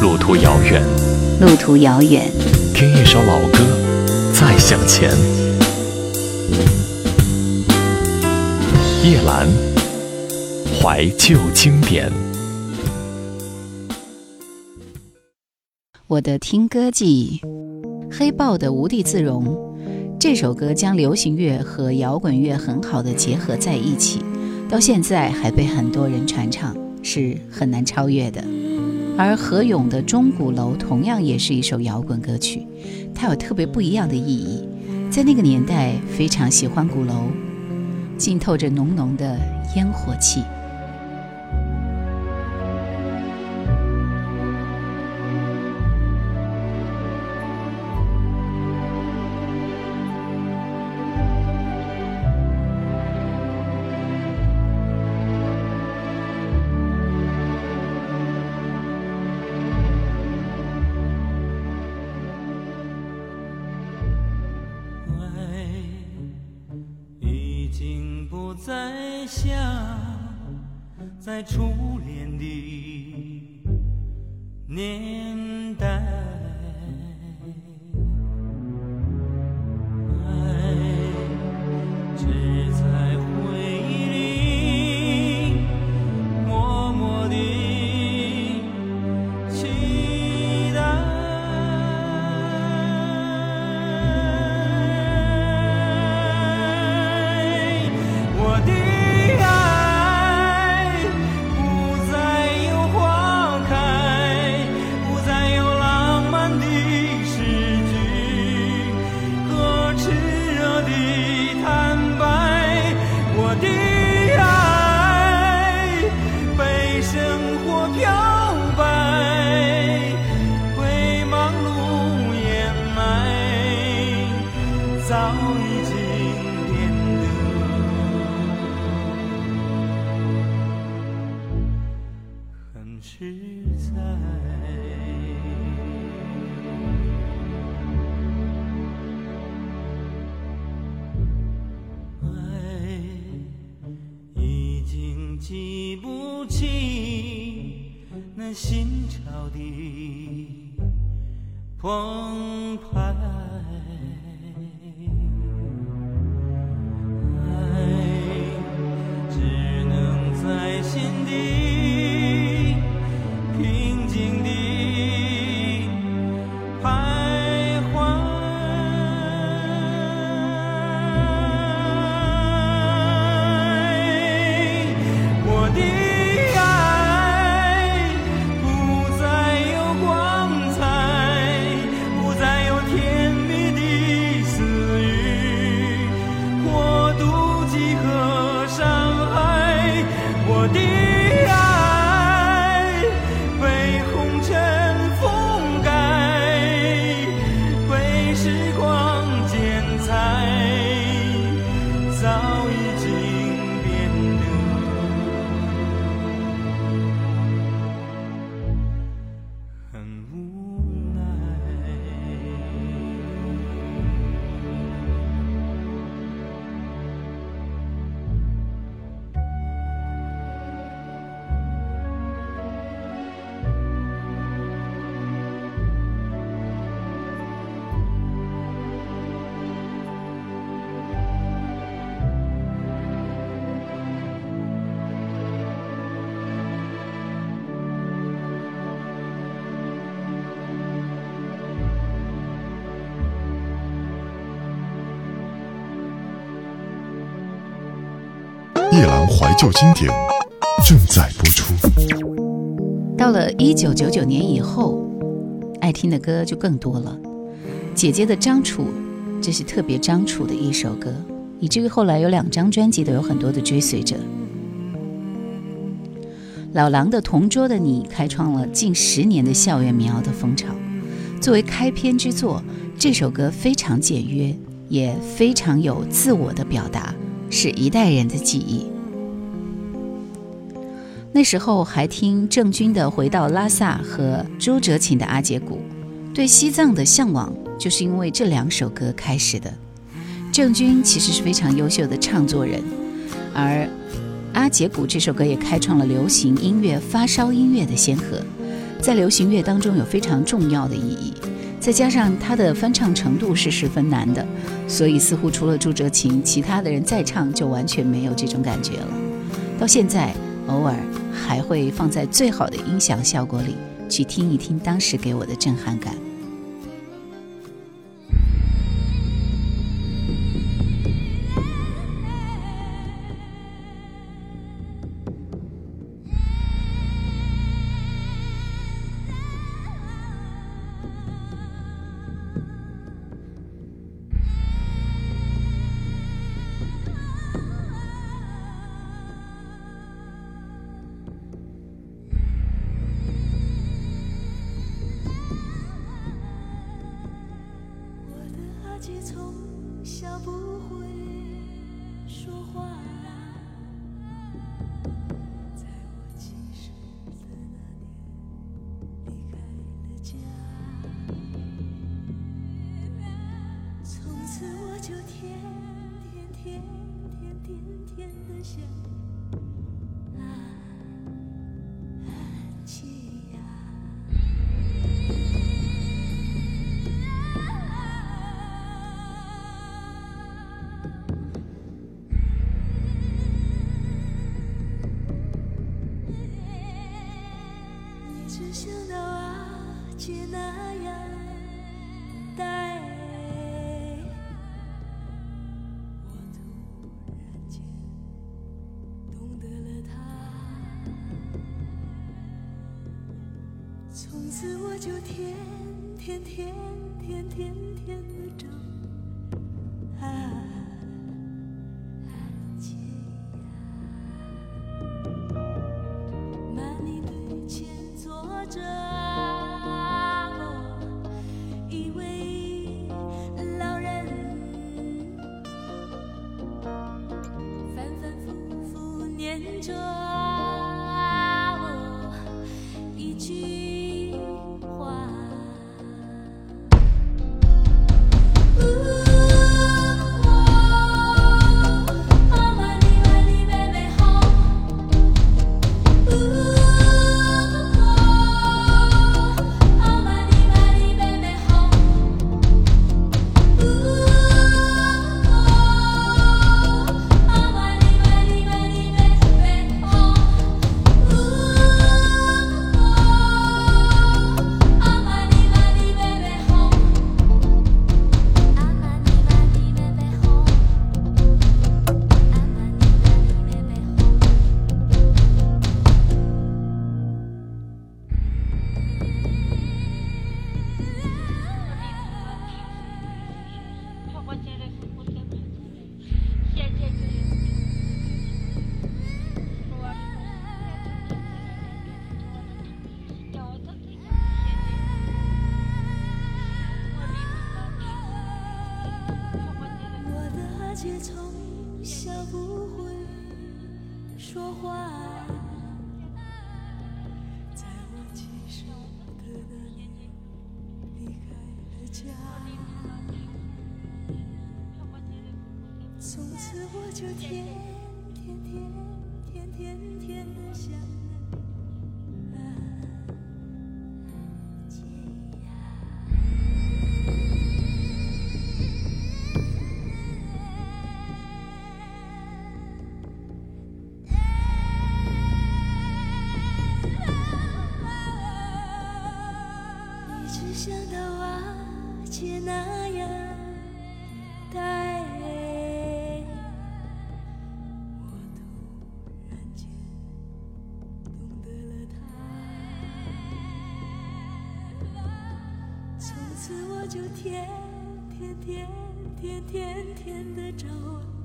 路途遥远，路途遥远，听一首老歌，再向前。叶兰，怀旧经典。我的听歌记忆，黑豹的《无地自容》这首歌将流行乐和摇滚乐很好的结合在一起，到现在还被很多人传唱，是很难超越的。而何勇的《钟鼓楼》同样也是一首摇滚歌曲，它有特别不一样的意义。在那个年代，非常喜欢鼓楼，浸透着浓浓的烟火气。澎湃。夜阑怀旧经典正在播出。到了一九九九年以后，爱听的歌就更多了。姐姐的张楚，这是特别张楚的一首歌，以至于后来有两张专辑都有很多的追随者。老狼的《同桌的你》开创了近十年的校园民谣的风潮。作为开篇之作，这首歌非常简约，也非常有自我的表达。是一代人的记忆。那时候还听郑钧的《回到拉萨》和朱哲琴的《阿姐鼓》，对西藏的向往就是因为这两首歌开始的。郑钧其实是非常优秀的唱作人，而《阿姐鼓》这首歌也开创了流行音乐、发烧音乐的先河。在流行乐当中有非常重要的意义。再加上他的翻唱程度是十分难的，所以似乎除了朱哲琴，其他的人再唱就完全没有这种感觉了。到现在，偶尔还会放在最好的音响效果里去听一听当时给我的震撼感。自己从小不会说话。只想到阿姐那样，我突然间懂得了他。从此我就天天、天天、天天的长。念着。说话。从此我就天天天天天天的想就天天天天天天的找。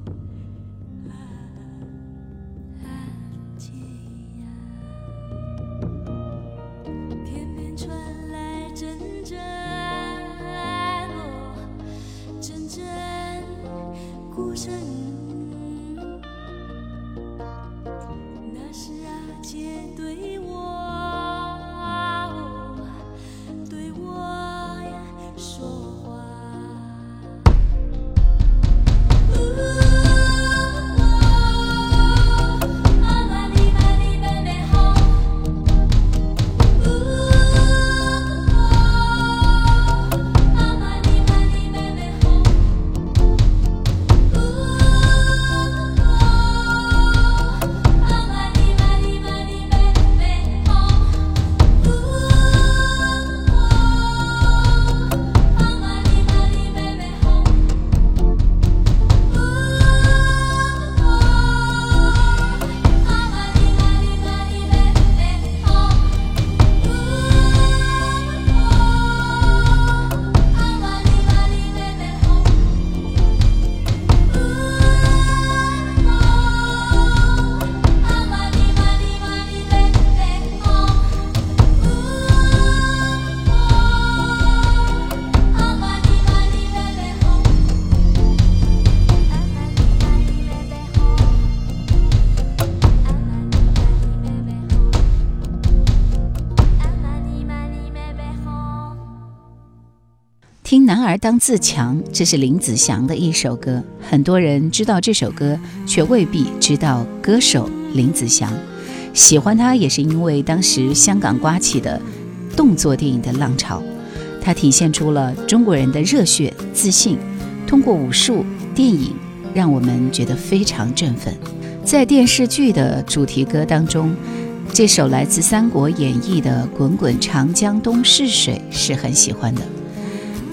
听《男儿当自强》，这是林子祥的一首歌。很多人知道这首歌，却未必知道歌手林子祥。喜欢他也是因为当时香港刮起的动作电影的浪潮，它体现出了中国人的热血自信。通过武术电影，让我们觉得非常振奋。在电视剧的主题歌当中，这首来自《三国演义》的《滚滚长江东逝水》是很喜欢的。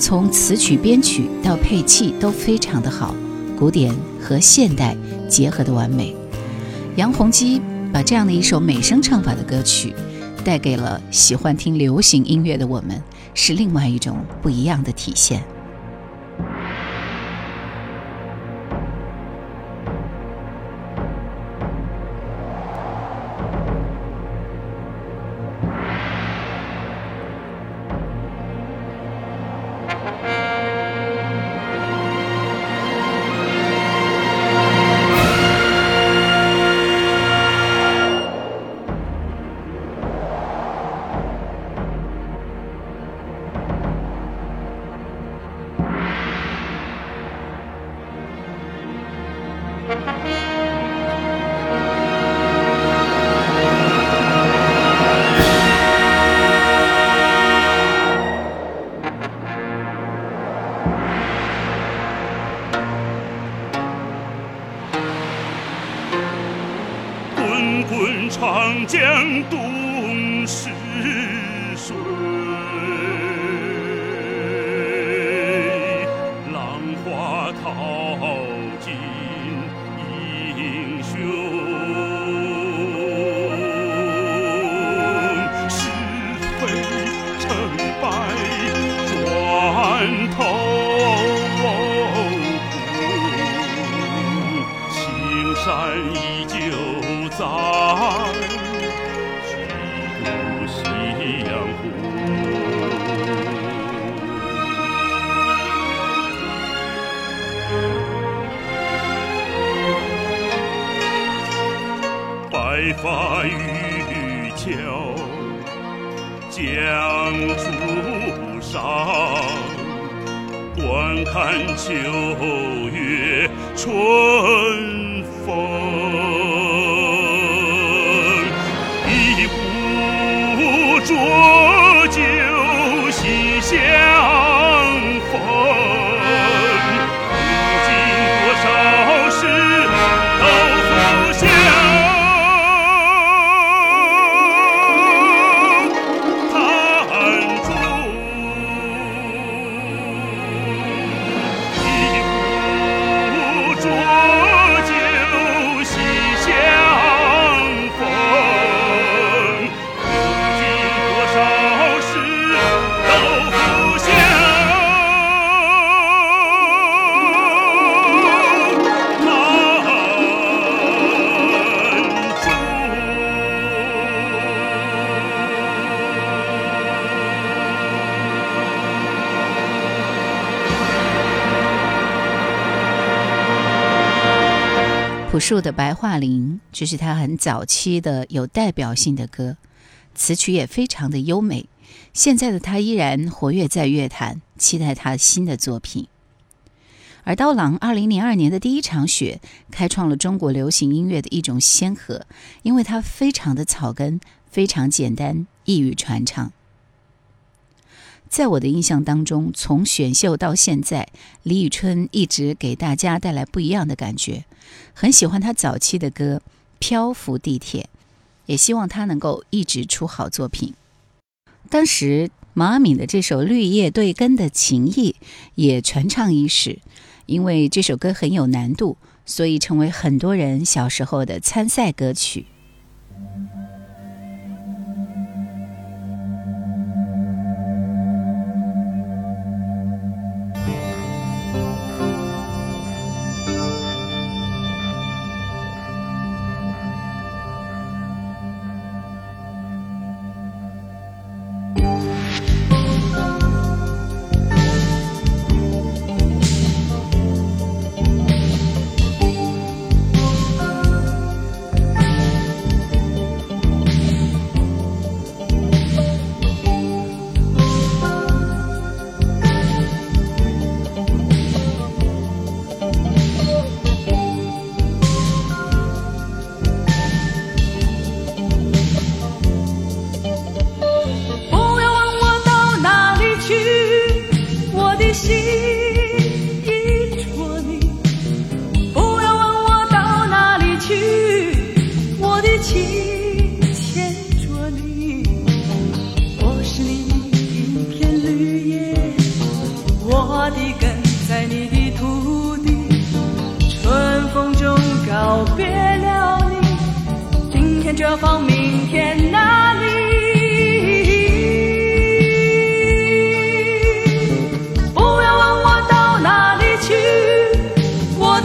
从词曲编曲到配器都非常的好，古典和现代结合的完美。杨洪基把这样的一首美声唱法的歌曲，带给了喜欢听流行音乐的我们，是另外一种不一样的体现。秋月春。树的《白桦林》，这是他很早期的有代表性的歌，词曲也非常的优美。现在的他依然活跃在乐坛，期待他新的作品。而刀郎二零零二年的第一场雪，开创了中国流行音乐的一种先河，因为它非常的草根，非常简单，易于传唱。在我的印象当中，从选秀到现在，李宇春一直给大家带来不一样的感觉。很喜欢她早期的歌《漂浮地铁》，也希望她能够一直出好作品。当时毛阿敏的这首《绿叶对根的情谊》也传唱一时，因为这首歌很有难度，所以成为很多人小时候的参赛歌曲。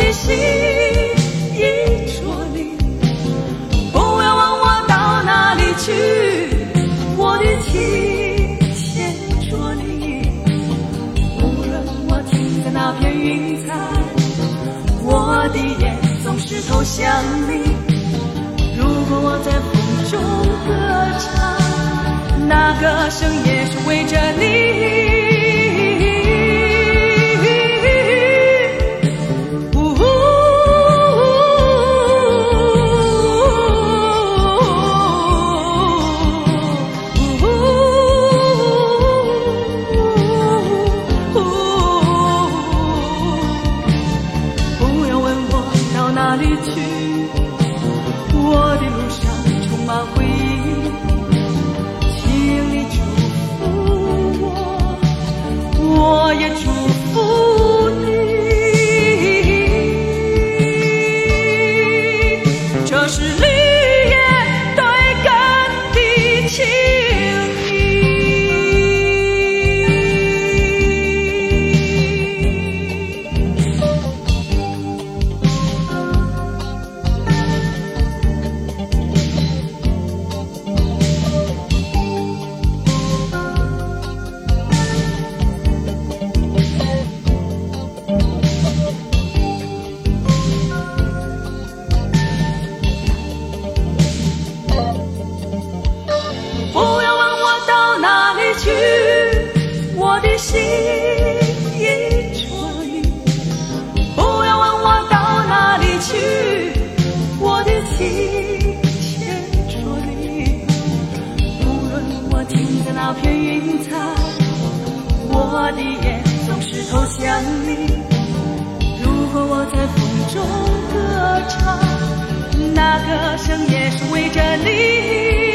的心已着你。不要问我到哪里去，我的情牵着你。无论我停在哪片云彩，我的眼总是投向你。如果我在风中歌唱，那歌声也是为着你。那歌声也是为着你。